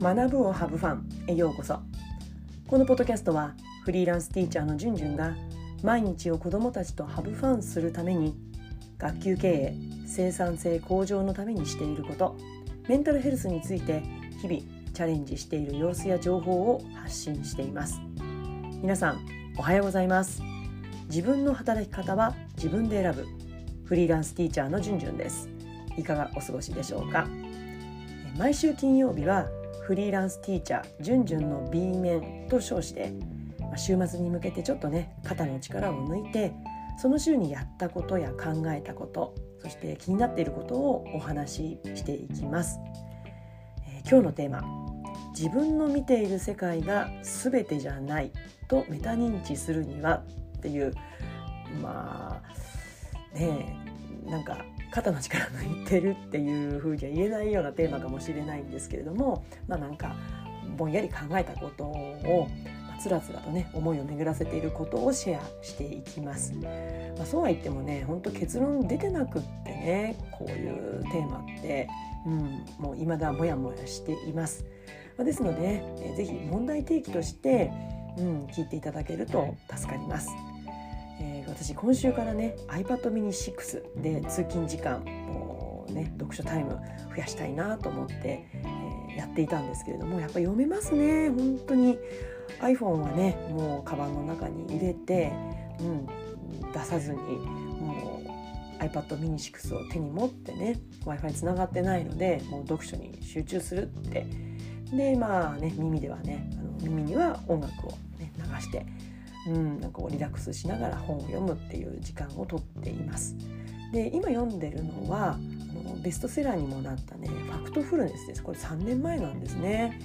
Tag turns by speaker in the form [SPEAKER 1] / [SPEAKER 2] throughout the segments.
[SPEAKER 1] 学ぶをハブファンへようこそ。このポッドキャストはフリーランスティーチャーのじゅんじゅんが毎日を子どもたちとハブファンするために学級経営生産性向上のためにしていることメンタルヘルスについて日々チャレンジしている様子や情報を発信しています。皆さんおはようございます。自分の働き方は自分で選ぶ。フリーランスティーチャーのじゅんじゅんです。いかがお過ごしでしょうか？毎週金曜日はフリーランスティーチャーじゅんじゅんの B 面と称して週末に向けてちょっとね肩の力を抜いてその週にやったことや考えたことそして気になっていることをお話ししていきます、えー、今日のテーマ自分の見ている世界が全てじゃないとメタ認知するにはっていうまあねえなんか肩の力抜いてるっていうふうには言えないようなテーマかもしれないんですけれどもまあなんかぼんやり考えたことをつらつらとね思いを巡らせていることをシェアしていきます、まあ、そうは言ってもね本当結論出てなくってねこういうテーマって、うん、もう未だモヤモヤしています、まあ、ですので、ね、え、ぜひ問題提起として、うん、聞いていただけると助かります、私今週からね iPad mini 6で通勤時間をね読書タイム増やしたいなと思って、えー、やっていたんですけれどもやっぱ読めますね。本当に。iPhone はねもうカバンの中に入れて、うん、出さずにもう iPad mini 6を手に持ってね w i f i つながってないのでもう読書に集中するって。でまあね耳ではねあの耳には音楽を、ね、流してうん、なんかこうリラックスしながら本を読むっていう時間をとっています。で今読んでるのはあのベストセラーにもなったね「ファクトフルネス」ですこれ3年前なんですね。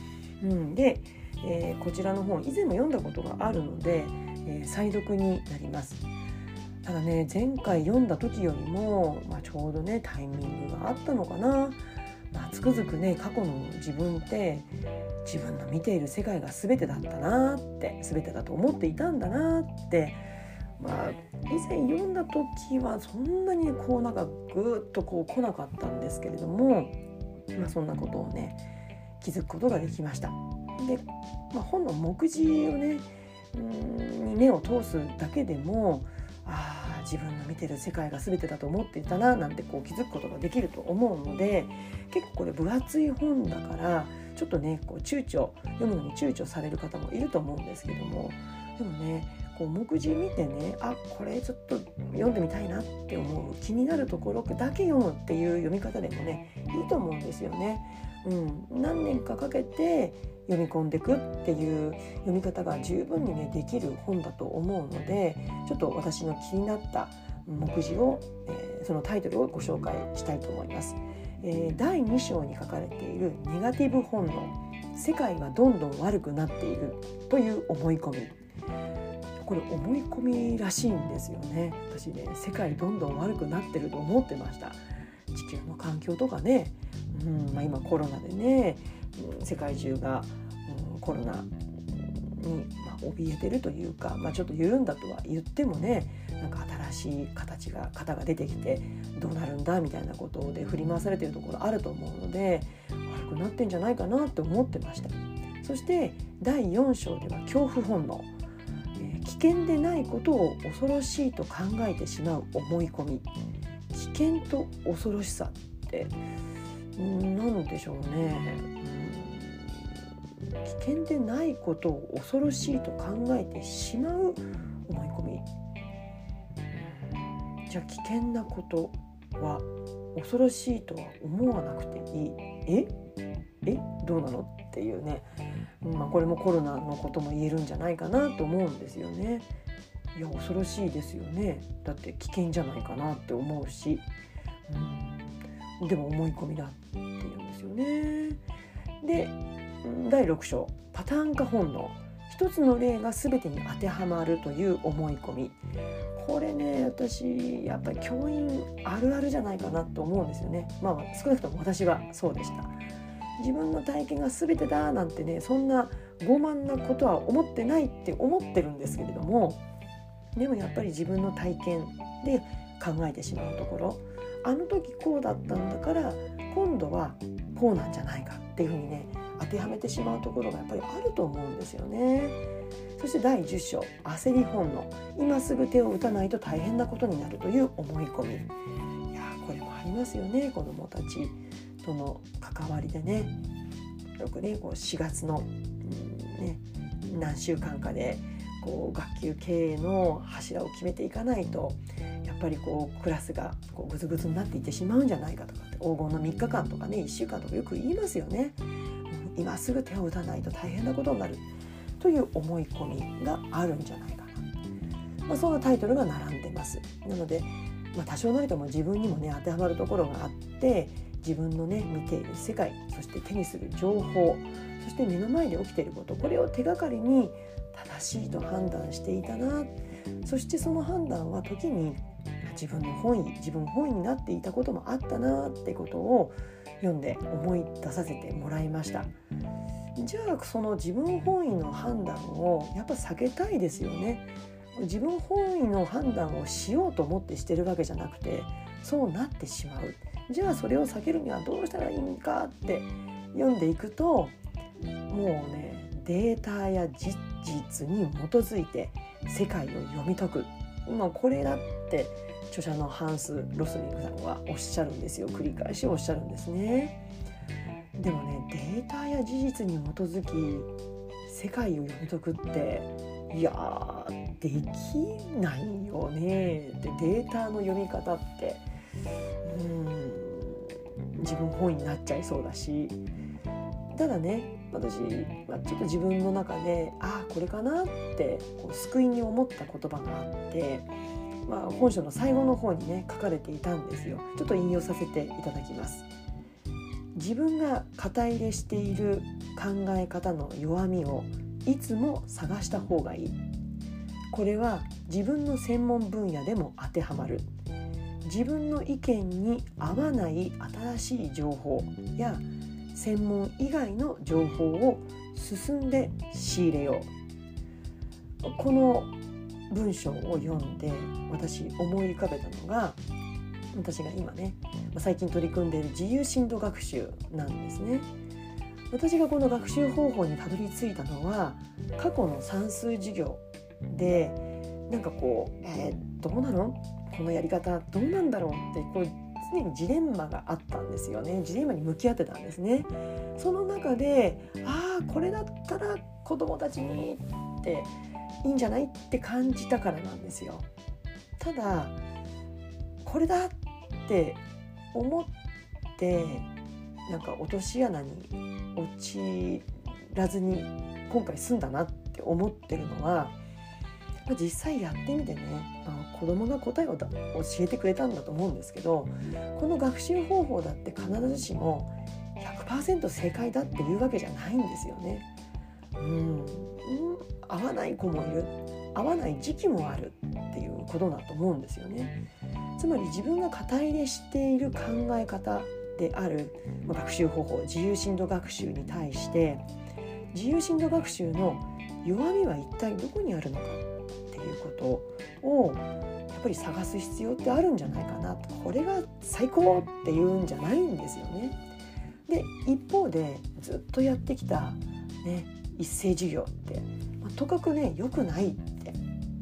[SPEAKER 1] うん、で、えー、こちらの本以前も読んだことがあるので、えー、再読になります。ただね前回読んだ時よりも、まあ、ちょうどねタイミングがあったのかなまあ、つくづくね過去の自分って自分の見ている世界が全てだったなって全てだと思っていたんだなってまあ以前読んだ時はそんなにこうなんかぐっとこう来なかったんですけれども、まあ、そんなことをね気づくことができました。で、まあ、本の目次をねに目を通すだけでも自分の見てる世界が全てだと思っていたななんてこう気づくことができると思うので結構これ分厚い本だからちょっとねこう躊躇読むのに躊躇される方もいると思うんですけどもでもねこう目次見てねあこれちょっと読んでみたいなって思う気になるところだけ読むっていう読み方でもねいいと思うんですよね。うん、何年かかけて読み込んでいくっていう読み方が十分にねできる本だと思うのでちょっと私の気になった目次を、えー、そのタイトルをご紹介したいと思います。えー、第2章に書かれているネガティブ本能世界はどんどん悪くなっているという思い込み。これ思い込みらしいんですよね。私ね世界どんどん悪くなってると思ってました。地球の環境とかね、うんまあ、今コロナでね、うん、世界中がコロナに、まあ、怯えてるというか、まあ、ちょっと緩んだとは言ってもねなんか新しい形が型が出てきてどうなるんだみたいなことで振り回されてるところあると思うので悪くなってんじゃないかなって思ってました。そして第4章では恐怖本能、えー、危険でないことを恐ろしいと考えてしまう思い込み。危険と恐ろしさって何でしょうね。危険でないことを恐ろしいと考えてしまう思い込み。じゃあ危険なことは恐ろしいとは思わなくていい。え？え？どうなの？っていうね、まあ、これもコロナのことも言えるんじゃないかなと思うんですよね。いや恐ろしいですよね。だって危険じゃないかなって思うし、うん、でも思い込みだっていうんですよね。で第6章パターン化本能。一つの例が全てに当てはまるという思い込み。これね私やっぱり教員あるあるじゃないかなと思うんですよね。まあ少なくとも私はそうでした。自分の体験が全てだなんてねそんな傲慢なことは思ってないって思ってるんですけれどもでもやっぱり自分の体験で考えてしまうところあの時こうだったんだから今度はこうなんじゃないかっていうふうにね当てはめてしまうところがやっぱりあると思うんですよね。そして第10章焦り本能今すぐ手を打たないと大変なことになるという思い込みいやこれもありますよね子どもたちとの関わりでねよくねこう4月の、うんね、何週間かでこう学級経営の柱を決めていかないとやっぱりこうクラスがこうグズグズになっていってしまうんじゃないかとかって黄金の3日間とかね1週間とかよく言いますよね。今すぐ手を打たないと大変なことになる。という思い込みがあるんじゃないかな、まあ、そんなタイトルが並んでます。なので、まあ、多少なりとも自分にもね当てはまるところがあって自分のね見ている世界そして手にする情報そして目の前で起きていることこれを手がかりに正しいと判断していたな。そしてその判断は時に自分の本意自分本意になっていたこともあったなってことを読んで思い出させてもらいました。じゃあその自分本位の判断をやっぱ避けたいですよね。自分本位の判断をしようと思ってしてるわけじゃなくてそうなってしまう。じゃあそれを避けるにはどうしたらいいんかって読んでいくともうねデータや事実に基づいて世界を読み解く、まあ、これだって著者のハンス・ロスミングさんはおっしゃるんですよ。繰り返しおっしゃるんですね。でもねデータや事実に基づき世界を読み解くっていやできないよね。でデータの読み方ってうん自分本位になっちゃいそうだし。ただね私はちょっと自分の中でああこれかなってこう救いに思った言葉があって、まあ、本書の最後の方にね書かれていたんですよ。ちょっと引用させていただきます。自分が肩入れしている考え方の弱みをいつも探した方がいい。これは自分の専門分野でも当てはまる。自分の意見に合わない新しい情報や専門以外の情報を進んで仕入れようこの文章を読んで私思い浮かべたのが私が今ね最近取り組んでいる自由深度学習なんですね。私がこの学習方法にたどり着いたのは過去の算数授業でなんかこう、えー、どうなの？このやり方どうなんだろうってこう常にジレンマがあったんですよね。ジレンマに向き合ってたんですね。その中でああこれだったら子供たちにっていいんじゃないって感じたからなんですよ。ただこれだって思ってなんか落とし穴に陥らずに今回済んだなって思ってるのは実際やってみてね、まあ、子供が答えを教えてくれたんだと思うんですけどこの学習方法だって必ずしも100%正解だっていうわけじゃないんですよね。うん、合わない子もいる合わない時期もあるっていうことだと思うんですよね。つまり自分が肩入れしている考え方である学習方法自由深度学習に対して自由深度学習の弱みは一体どこにあるのかことをやっぱり探す必要ってあるんじゃないかなこれが最高っていうんじゃないんですよね。で一方でずっとやってきた、ね、一斉授業って、まあ、とかくね良くないって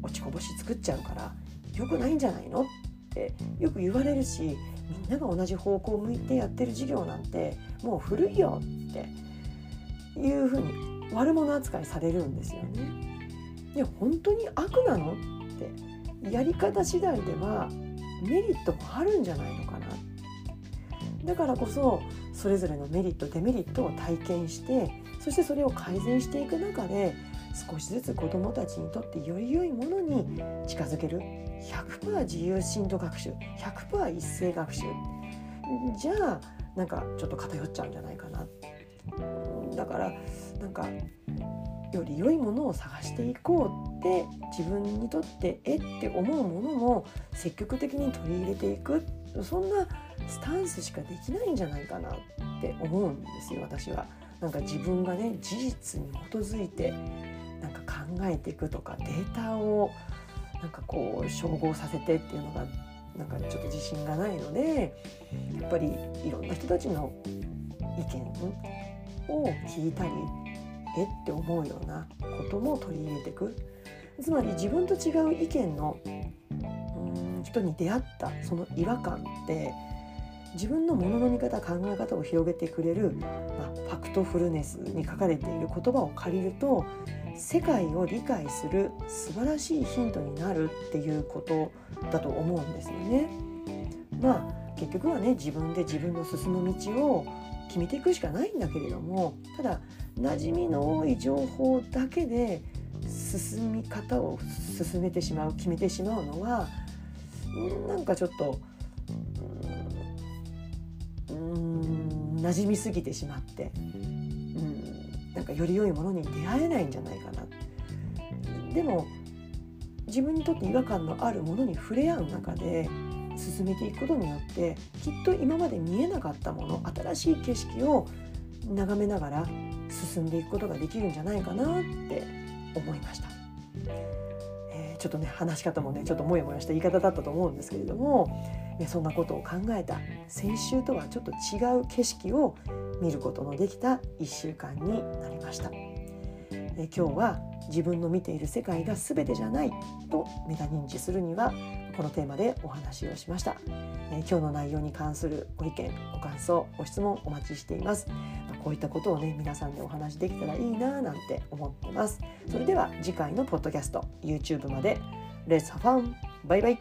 [SPEAKER 1] 落ちこぼし作っちゃうから良くないんじゃないのってよく言われるしみんなが同じ方向を向いてやってる授業なんてもう古いよっていうふうに悪者扱いされるんですよね。いや本当に悪なの？ってやり方次第ではメリットもあるんじゃないのかな。だからこそそれぞれのメリットデメリットを体験してそしてそれを改善していく中で少しずつ子どもたちにとってより良いものに近づける。100%自由深度学習。100%一斉学習。じゃあなんかちょっと偏っちゃうんじゃないかな。だからなんかより良いものを探していこうって自分にとってえって思うものも積極的に取り入れていくそんなスタンスしかできないんじゃないかなって思うんですよ私は。なんか自分がね事実に基づいてなんか考えていくとかデータをなんかこう照合させてっていうのがなんかちょっと自信がないのでやっぱりいろんな人たちの意見を聞いたりえって思うようなことも取り入れていくつまり自分と違う意見のうん人に出会ったその違和感って自分のものの見方考え方を広げてくれる、まあ、ファクトフルネスに書かれている言葉を借りると世界を理解する素晴らしいヒントになるっていうことだと思うんですよね。まあ結局はね自分で自分の進む道を決めていくしかないんだけれどもただ馴染みの多い情報だけで進み方を進めてしまう決めてしまうのはなんかちょっとうん馴染みすぎてしまってうんなんかより良いものに出会えないんじゃないかな。でも自分にとって違和感のあるものに触れ合う中で進めていくことによってきっと今まで見えなかったもの新しい景色を眺めながら進んでいくことができるんじゃないかなって思いました。えー、ちょっとね話し方もねちょっとモヤモヤした言い方だったと思うんですけれども、そんなことを考えた先週とはちょっと違う景色を見ることのできた1週間になりました。え、今日は自分の見ている世界が全てじゃないとメタ認知するにはこのテーマでお話をしました、え、今日の内容に関するご意見ご感想ご質問お待ちしています、こういったことをね皆さんでお話できたらいいななんて思ってます。それでは次回のポッドキャスト YouTube まで。レッサファンバイバイ